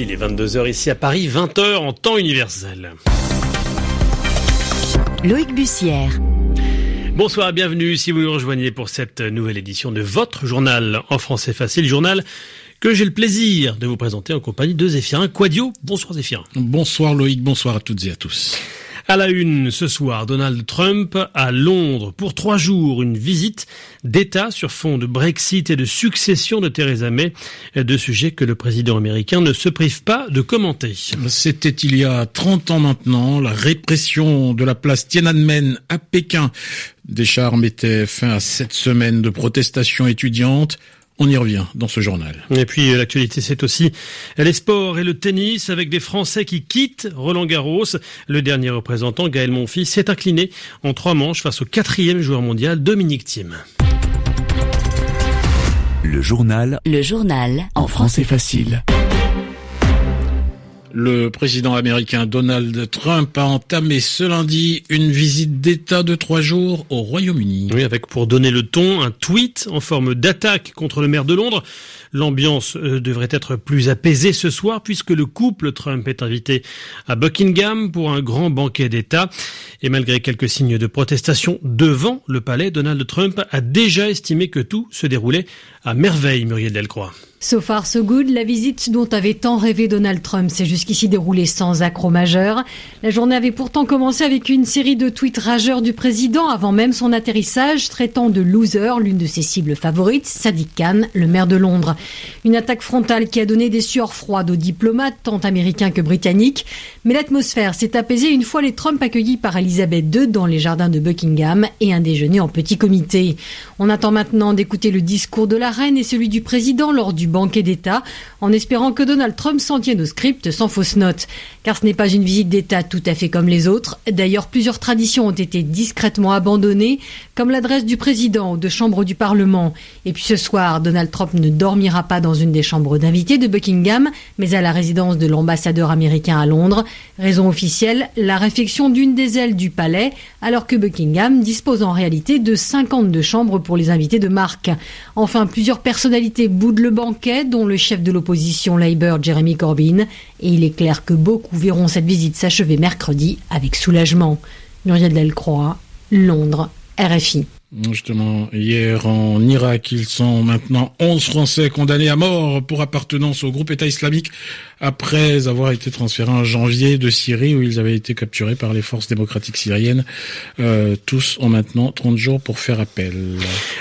Il est 22h ici à Paris, 20h en temps universel. Loïc Bussière. Bonsoir, bienvenue si vous nous rejoignez pour cette nouvelle édition de votre journal en français facile, journal que j'ai le plaisir de vous présenter en compagnie de Zéphirin Quadio. Bonsoir Zéphirin. Bonsoir Loïc, bonsoir à toutes et à tous. À la une ce soir, Donald Trump à Londres pour trois jours, une visite d'État sur fond de Brexit et de succession de Theresa May, deux sujets que le président américain ne se prive pas de commenter. C'était il y a 30 ans maintenant, la répression de la place Tiananmen à Pékin. Des chars mettaient fin à sept semaines de protestations étudiantes. On y revient dans ce journal. Et puis l'actualité, c'est aussi les sports et le tennis avec des Français qui quittent Roland Garros. Le dernier représentant, Gaël Monfils, s'est incliné en trois manches face au quatrième joueur mondial, Dominique Thiem. Le journal. Le journal. En français facile. Le président américain Donald Trump a entamé ce lundi une visite d'État de trois jours au Royaume-Uni. Oui, avec pour donner le ton un tweet en forme d'attaque contre le maire de Londres. L'ambiance euh, devrait être plus apaisée ce soir puisque le couple Trump est invité à Buckingham pour un grand banquet d'État. Et malgré quelques signes de protestation devant le palais, Donald Trump a déjà estimé que tout se déroulait à merveille, Muriel Delcroix. So far, so good. La visite dont avait tant rêvé Donald Trump s'est jusqu'ici déroulée sans accroc majeur. La journée avait pourtant commencé avec une série de tweets rageurs du président avant même son atterrissage, traitant de loser l'une de ses cibles favorites, Sadiq Khan, le maire de Londres. Une attaque frontale qui a donné des sueurs froides aux diplomates, tant américains que britanniques. Mais l'atmosphère s'est apaisée une fois les Trump accueillis par Elisabeth II dans les jardins de Buckingham et un déjeuner en petit comité. On attend maintenant d'écouter le discours de la reine et celui du président lors du banquet d'État, en espérant que Donald Trump s'en tienne au script sans fausse note. Car ce n'est pas une visite d'État tout à fait comme les autres. D'ailleurs, plusieurs traditions ont été discrètement abandonnées, comme l'adresse du président ou de chambre du Parlement. Et puis ce soir, Donald Trump ne dormira pas dans une des chambres d'invités de Buckingham, mais à la résidence de l'ambassadeur américain à Londres. Raison officielle, la réfection d'une des ailes du palais, alors que Buckingham dispose en réalité de 52 chambres pour les invités de marque. Enfin, plusieurs personnalités boudent le dont le chef de l'opposition Labour, Jeremy Corbyn, et il est clair que beaucoup verront cette visite s'achever mercredi avec soulagement. Muriel Delcroix, Londres, RFI. Justement, hier en Irak, ils sont maintenant 11 Français condamnés à mort pour appartenance au groupe État islamique après avoir été transférés en janvier de Syrie où ils avaient été capturés par les forces démocratiques syriennes. Euh, tous ont maintenant 30 jours pour faire appel.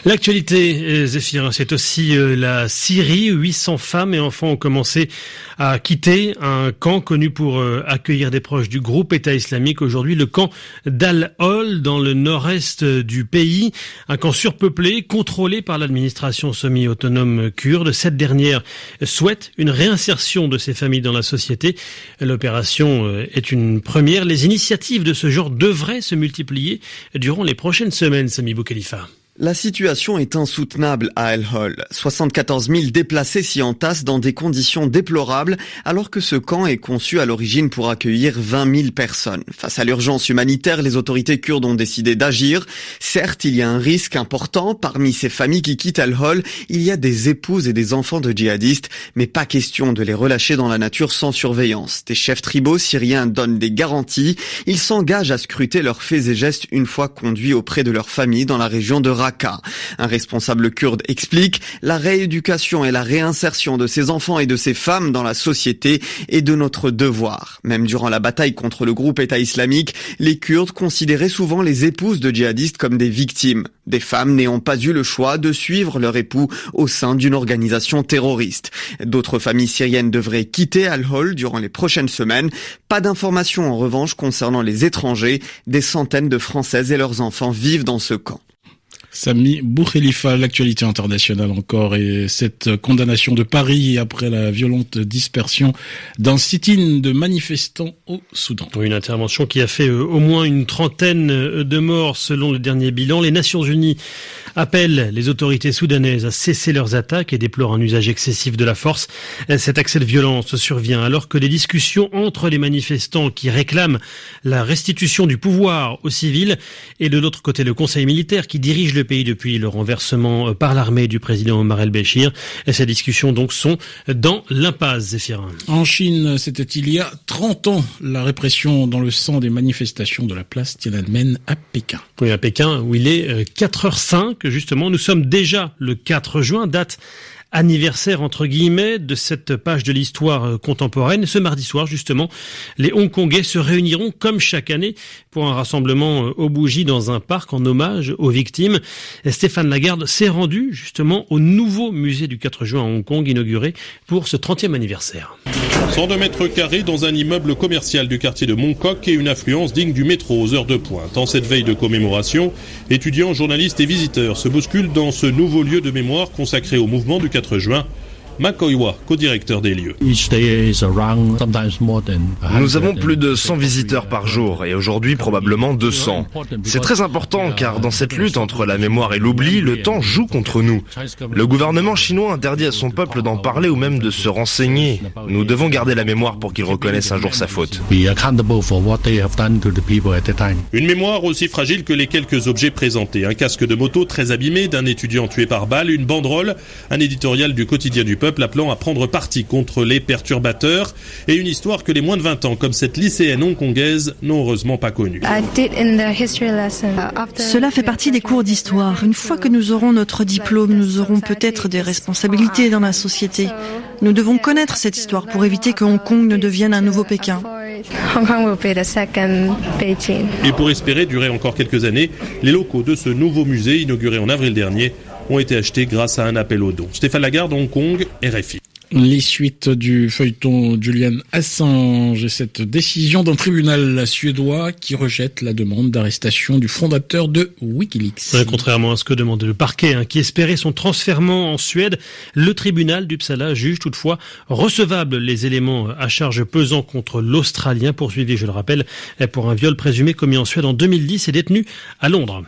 L'actualité, euh, Zéphirin, c'est aussi euh, la Syrie. 800 femmes et enfants ont commencé à quitter un camp connu pour euh, accueillir des proches du groupe État islamique. Aujourd'hui, le camp d'Al-Hol dans le nord-est du pays. Un camp surpeuplé, contrôlé par l'administration semi-autonome kurde. Cette dernière souhaite une réinsertion de ces familles dans la société. L'opération euh, est une première. Les initiatives de ce genre devraient se multiplier durant les prochaines semaines, Sami Boukhalifa. La situation est insoutenable à El Hol. 74 000 déplacés s'y entassent dans des conditions déplorables, alors que ce camp est conçu à l'origine pour accueillir 20 000 personnes. Face à l'urgence humanitaire, les autorités kurdes ont décidé d'agir. Certes, il y a un risque important. Parmi ces familles qui quittent El Hol, il y a des épouses et des enfants de djihadistes, mais pas question de les relâcher dans la nature sans surveillance. Des chefs tribaux syriens donnent des garanties. Ils s'engagent à scruter leurs faits et gestes une fois conduits auprès de leur famille dans la région de un responsable kurde explique la rééducation et la réinsertion de ces enfants et de ces femmes dans la société est de notre devoir. Même durant la bataille contre le groupe État islamique, les Kurdes considéraient souvent les épouses de djihadistes comme des victimes, des femmes n'ayant pas eu le choix de suivre leur époux au sein d'une organisation terroriste. D'autres familles syriennes devraient quitter Al-Hol durant les prochaines semaines. Pas d'informations en revanche concernant les étrangers. Des centaines de Françaises et leurs enfants vivent dans ce camp. Sami Boukhelifa, l'actualité internationale encore, et cette condamnation de Paris après la violente dispersion d'un sit-in de manifestants au Soudan. Une intervention qui a fait euh, au moins une trentaine euh, de morts selon le dernier bilan. Les Nations Unies appellent les autorités soudanaises à cesser leurs attaques et déplorent un usage excessif de la force. Cet accès de violence survient alors que les discussions entre les manifestants qui réclament la restitution du pouvoir aux civils et de l'autre côté le Conseil militaire qui dirige le pays depuis le renversement par l'armée du président Omar el-Béchir. Ces discussions donc sont dans l'impasse, Zéphirin. En Chine, c'était il y a 30 ans, la répression dans le sang des manifestations de la place Tiananmen à Pékin. Oui, à Pékin, où il est 4h05, justement. Nous sommes déjà le 4 juin, date anniversaire entre guillemets de cette page de l'histoire euh, contemporaine. Ce mardi soir, justement, les Hongkongais se réuniront comme chaque année pour un rassemblement euh, aux bougies dans un parc en hommage aux victimes. Stéphane Lagarde s'est rendu justement au nouveau musée du 4 juin à Hong Kong inauguré pour ce 30e anniversaire. 102 mètres carrés dans un immeuble commercial du quartier de Mongkok et une affluence digne du métro aux heures de pointe. En cette veille de commémoration, étudiants, journalistes et visiteurs se bousculent dans ce nouveau lieu de mémoire consacré au mouvement du 4 juin Makoiwa, co-directeur des lieux. Nous avons plus de 100 visiteurs par jour et aujourd'hui probablement 200. C'est très important car dans cette lutte entre la mémoire et l'oubli, le temps joue contre nous. Le gouvernement chinois interdit à son peuple d'en parler ou même de se renseigner. Nous devons garder la mémoire pour qu'il reconnaisse un jour sa faute. Une mémoire aussi fragile que les quelques objets présentés. Un casque de moto très abîmé d'un étudiant tué par balle, une banderole, un éditorial du quotidien du peuple peuple appelant à prendre parti contre les perturbateurs et une histoire que les moins de 20 ans, comme cette lycéenne hongkongaise, n'ont heureusement pas connue. Cela fait partie des cours d'histoire. Une fois que nous aurons notre diplôme, nous aurons peut-être des responsabilités dans la société. Nous devons connaître cette histoire pour éviter que Hong Kong ne devienne un nouveau Pékin. Et pour espérer durer encore quelques années, les locaux de ce nouveau musée inauguré en avril dernier ont été achetés grâce à un appel au don. Stéphane Lagarde, Hong Kong, RFI. Les suites du feuilleton Julian Assange et cette décision d'un tribunal suédois qui rejette la demande d'arrestation du fondateur de Wikileaks. contrairement à ce que demande le parquet, hein, qui espérait son transfèrement en Suède, le tribunal d'Uppsala juge toutefois recevable les éléments à charge pesant contre l'Australien poursuivi, je le rappelle, pour un viol présumé commis en Suède en 2010 et détenu à Londres.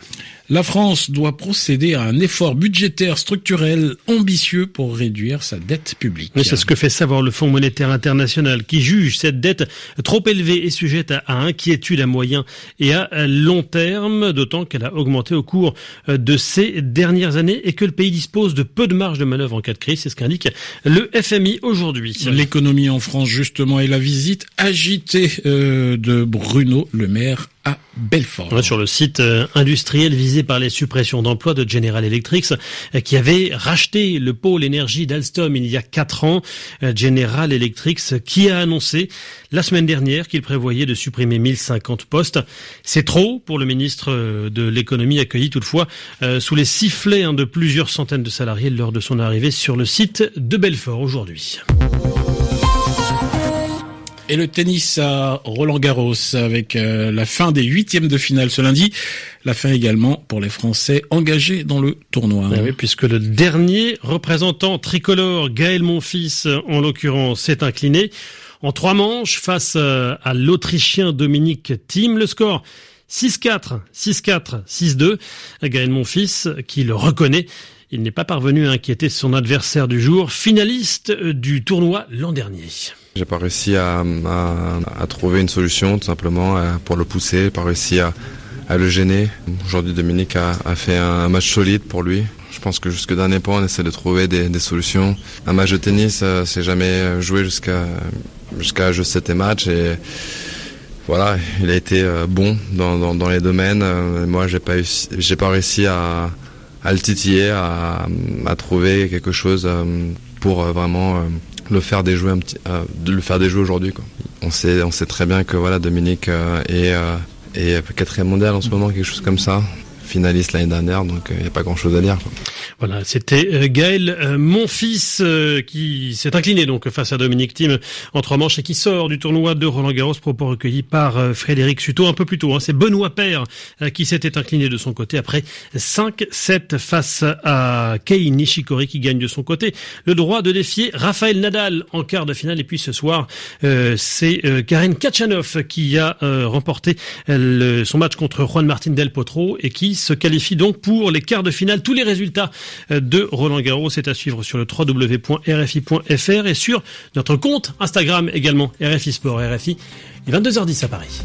La France doit procéder à un effort budgétaire structurel ambitieux pour réduire sa dette publique. C'est ce que fait savoir le Fonds monétaire international qui juge cette dette trop élevée et sujette à inquiétude à moyen et à long terme, d'autant qu'elle a augmenté au cours de ces dernières années et que le pays dispose de peu de marge de manœuvre en cas de crise. C'est ce qu'indique le FMI aujourd'hui. L'économie en France justement et la visite agitée euh, de Bruno Le Maire à Belfort. sur le site euh, industriel visé par les suppressions d'emplois de General Electric, euh, qui avait racheté le pôle énergie d'Alstom il y a quatre ans, euh, General Electric, qui a annoncé la semaine dernière qu'il prévoyait de supprimer 1050 postes. C'est trop pour le ministre de l'économie accueilli toutefois sous les sifflets hein, de plusieurs centaines de salariés lors de son arrivée sur le site de Belfort aujourd'hui. Et le tennis à Roland Garros avec euh, la fin des huitièmes de finale ce lundi. La fin également pour les Français engagés dans le tournoi. Eh oui, puisque le dernier représentant tricolore, Gaël Monfils en l'occurrence, s'est incliné en trois manches face euh, à l'Autrichien Dominique Thiem. Le score 6-4, 6-4, 6-2. Gaël Monfils qui le reconnaît. Il n'est pas parvenu à inquiéter son adversaire du jour, finaliste du tournoi l'an dernier. J'ai pas réussi à, trouver une solution tout simplement pour le pousser, pas réussi à, le gêner. Aujourd'hui Dominique a, fait un, match solide pour lui. Je pense que jusque dernier point on essaie de trouver des, solutions. Un match de tennis euh, c'est jamais joué jusqu'à jusqu'à jeu 7 et match et voilà, il a été euh, bon dans, les domaines. Euh, moi j'ai pas j'ai pas réussi à, le titiller, à, à trouver quelque chose pour vraiment le faire déjouer un petit, euh, le faire déjouer aujourd'hui. On sait, on sait très bien que voilà Dominique euh, est, euh, est quatrième mondial en ce moment, quelque chose comme ça finaliste l'année dernière, donc il n'y a pas grand-chose à dire. Voilà, c'était Gaël mon fils qui s'est incliné donc face à Dominique Thiem en trois manches et qui sort du tournoi de Roland Garros, propos recueillis par Frédéric Suto un peu plus tôt. Hein. C'est Benoît Père qui s'était incliné de son côté après 5-7 face à Kei Nishikori qui gagne de son côté le droit de défier Raphaël Nadal en quart de finale. Et puis ce soir, c'est Karen Kachanov qui a remporté son match contre Juan Martin Del Potro et qui se qualifie donc pour les quarts de finale. Tous les résultats euh, de Roland Garros c'est à suivre sur le www.rfi.fr et sur notre compte Instagram également RFI Sport RFI. Il est 22h10 à Paris.